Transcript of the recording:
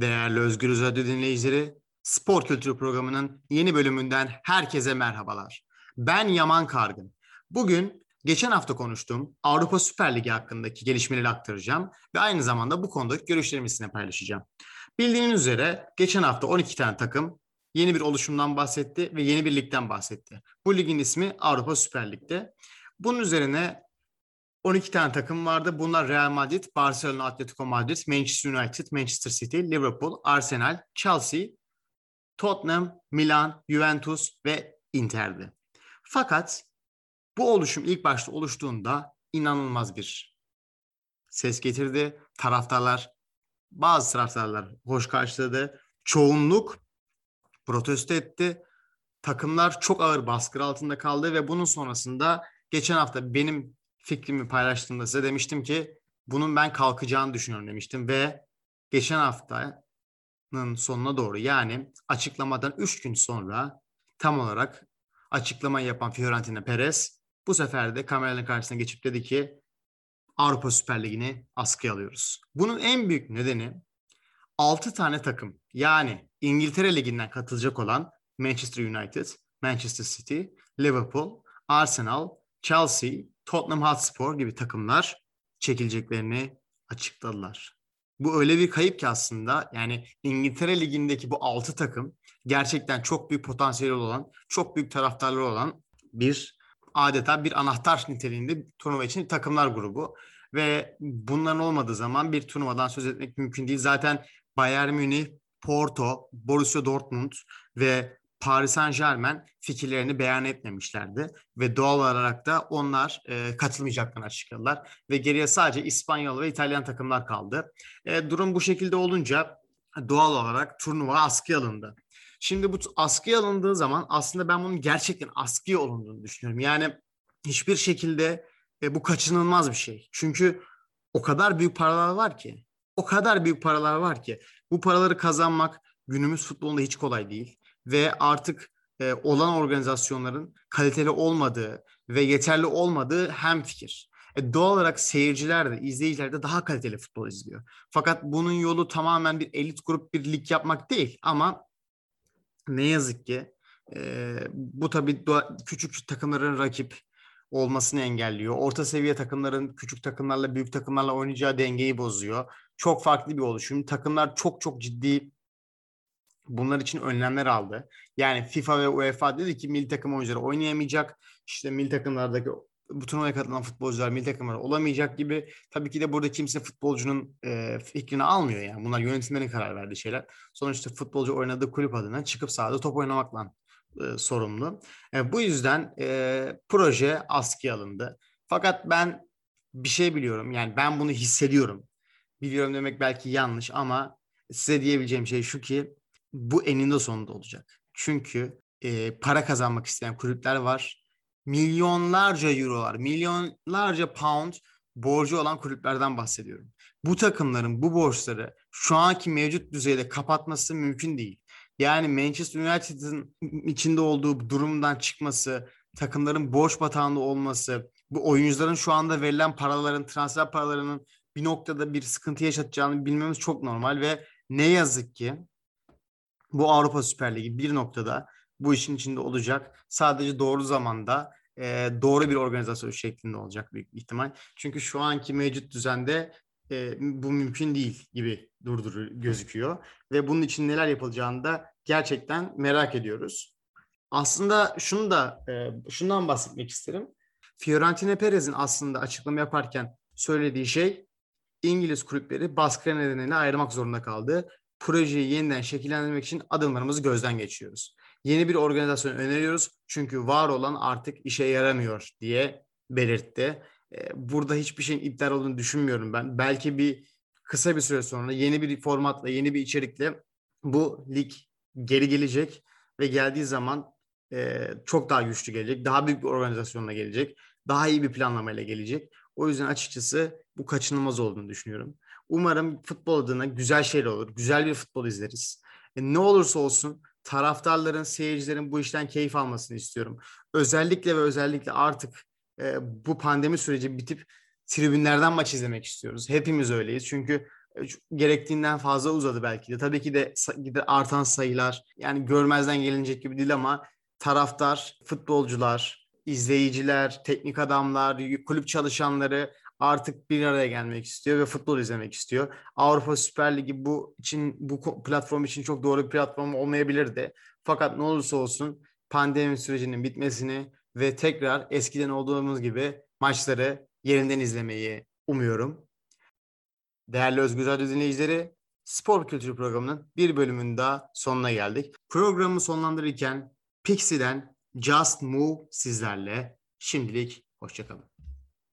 Değerli Özgür Radyo dinleyicileri, Spor Kültürü programının yeni bölümünden herkese merhabalar. Ben Yaman Kargın. Bugün geçen hafta konuştuğum Avrupa Süper Ligi hakkındaki gelişmeleri aktaracağım ve aynı zamanda bu konudaki görüşlerimi sizinle paylaşacağım. Bildiğiniz üzere geçen hafta 12 tane takım yeni bir oluşumdan bahsetti ve yeni bir ligden bahsetti. Bu ligin ismi Avrupa Süper Lig'de. Bunun üzerine 12 tane takım vardı. Bunlar Real Madrid, Barcelona, Atletico Madrid, Manchester United, Manchester City, Liverpool, Arsenal, Chelsea, Tottenham, Milan, Juventus ve Inter'di. Fakat bu oluşum ilk başta oluştuğunda inanılmaz bir ses getirdi. Taraftarlar, bazı taraftarlar hoş karşıladı. Çoğunluk protesto etti. Takımlar çok ağır baskı altında kaldı ve bunun sonrasında geçen hafta benim fikrimi paylaştığımda size demiştim ki bunun ben kalkacağını düşünüyorum demiştim ve geçen haftanın sonuna doğru yani açıklamadan 3 gün sonra tam olarak açıklamayı yapan Fiorentina Perez bu sefer de kameraların karşısına geçip dedi ki Avrupa Süper Ligi'ni askıya alıyoruz. Bunun en büyük nedeni 6 tane takım yani İngiltere Ligi'nden katılacak olan Manchester United, Manchester City, Liverpool, Arsenal, Chelsea, Tottenham Hotspur gibi takımlar çekileceklerini açıkladılar. Bu öyle bir kayıp ki aslında yani İngiltere Ligi'ndeki bu 6 takım gerçekten çok büyük potansiyeli olan, çok büyük taraftarları olan bir adeta bir anahtar niteliğinde turnuva için takımlar grubu. Ve bunların olmadığı zaman bir turnuvadan söz etmek mümkün değil. Zaten Bayern Münih, Porto, Borussia Dortmund ve Paris Saint Germain fikirlerini beyan etmemişlerdi ve doğal olarak da onlar e, katılmayacaklarını açıkladılar ve geriye sadece İspanyol ve İtalyan takımlar kaldı. E, durum bu şekilde olunca doğal olarak turnuva askıya alındı. Şimdi bu askıya alındığı zaman aslında ben bunun gerçekten askıya alındığını düşünüyorum. Yani hiçbir şekilde e, bu kaçınılmaz bir şey. Çünkü o kadar büyük paralar var ki, o kadar büyük paralar var ki bu paraları kazanmak günümüz futbolunda hiç kolay değil ve artık e, olan organizasyonların kaliteli olmadığı ve yeterli olmadığı hem fikir. E, doğal olarak seyirciler de, izleyiciler de daha kaliteli futbol izliyor. Fakat bunun yolu tamamen bir elit grup bir lig yapmak değil ama ne yazık ki e, bu tabii küçük takımların rakip olmasını engelliyor. Orta seviye takımların küçük takımlarla büyük takımlarla oynayacağı dengeyi bozuyor. Çok farklı bir oluşum. Takımlar çok çok ciddi bunlar için önlemler aldı. Yani FIFA ve UEFA dedi ki milli takım oyuncuları oynayamayacak. İşte milli takımlardaki bu turnuvaya katılan futbolcular milli takımlar olamayacak gibi. Tabii ki de burada kimse futbolcunun e, fikrini almıyor yani. Bunlar yönetimlerin karar verdiği şeyler. Sonuçta futbolcu oynadığı kulüp adına çıkıp sahada top oynamakla e, sorumlu. E, bu yüzden e, proje askıya alındı. Fakat ben bir şey biliyorum. Yani ben bunu hissediyorum. Biliyorum demek belki yanlış ama size diyebileceğim şey şu ki bu eninde sonunda olacak. Çünkü e, para kazanmak isteyen kulüpler var. Milyonlarca eurolar, milyonlarca pound borcu olan kulüplerden bahsediyorum. Bu takımların bu borçları şu anki mevcut düzeyde kapatması mümkün değil. Yani Manchester United'ın içinde olduğu durumdan çıkması, takımların borç batağında olması, bu oyuncuların şu anda verilen paraların, transfer paralarının bir noktada bir sıkıntı yaşatacağını bilmemiz çok normal ve ne yazık ki bu Avrupa Süper Ligi bir noktada bu işin içinde olacak. Sadece doğru zamanda e, doğru bir organizasyon şeklinde olacak büyük ihtimal. Çünkü şu anki mevcut düzende e, bu mümkün değil gibi durdur gözüküyor. Ve bunun için neler yapılacağını da gerçekten merak ediyoruz. Aslında şunu da e, şundan bahsetmek isterim. Fiorentina Perez'in aslında açıklama yaparken söylediği şey İngiliz kulüpleri baskı nedeniyle ayırmak zorunda kaldı projeyi yeniden şekillendirmek için adımlarımızı gözden geçiyoruz. Yeni bir organizasyon öneriyoruz çünkü var olan artık işe yaramıyor diye belirtti. Burada hiçbir şeyin iptal olduğunu düşünmüyorum ben. Belki bir kısa bir süre sonra yeni bir formatla, yeni bir içerikle bu lig geri gelecek ve geldiği zaman çok daha güçlü gelecek, daha büyük bir organizasyonla gelecek, daha iyi bir planlamayla gelecek. O yüzden açıkçası bu kaçınılmaz olduğunu düşünüyorum. Umarım futbol adına güzel şeyler olur. Güzel bir futbol izleriz. E, ne olursa olsun taraftarların, seyircilerin bu işten keyif almasını istiyorum. Özellikle ve özellikle artık e, bu pandemi süreci bitip tribünlerden maç izlemek istiyoruz. Hepimiz öyleyiz. Çünkü gerektiğinden fazla uzadı belki de. Tabii ki de artan sayılar yani görmezden gelinecek gibi değil ama taraftar, futbolcular, izleyiciler, teknik adamlar, kulüp çalışanları artık bir araya gelmek istiyor ve futbol izlemek istiyor. Avrupa Süper Ligi bu için bu platform için çok doğru bir platform olmayabilirdi. Fakat ne olursa olsun pandemi sürecinin bitmesini ve tekrar eskiden olduğumuz gibi maçları yerinden izlemeyi umuyorum. Değerli Özgür Radyo dinleyicileri, Spor Kültürü programının bir bölümünün daha sonuna geldik. Programı sonlandırırken Pixie'den Just Move sizlerle. Şimdilik hoşçakalın.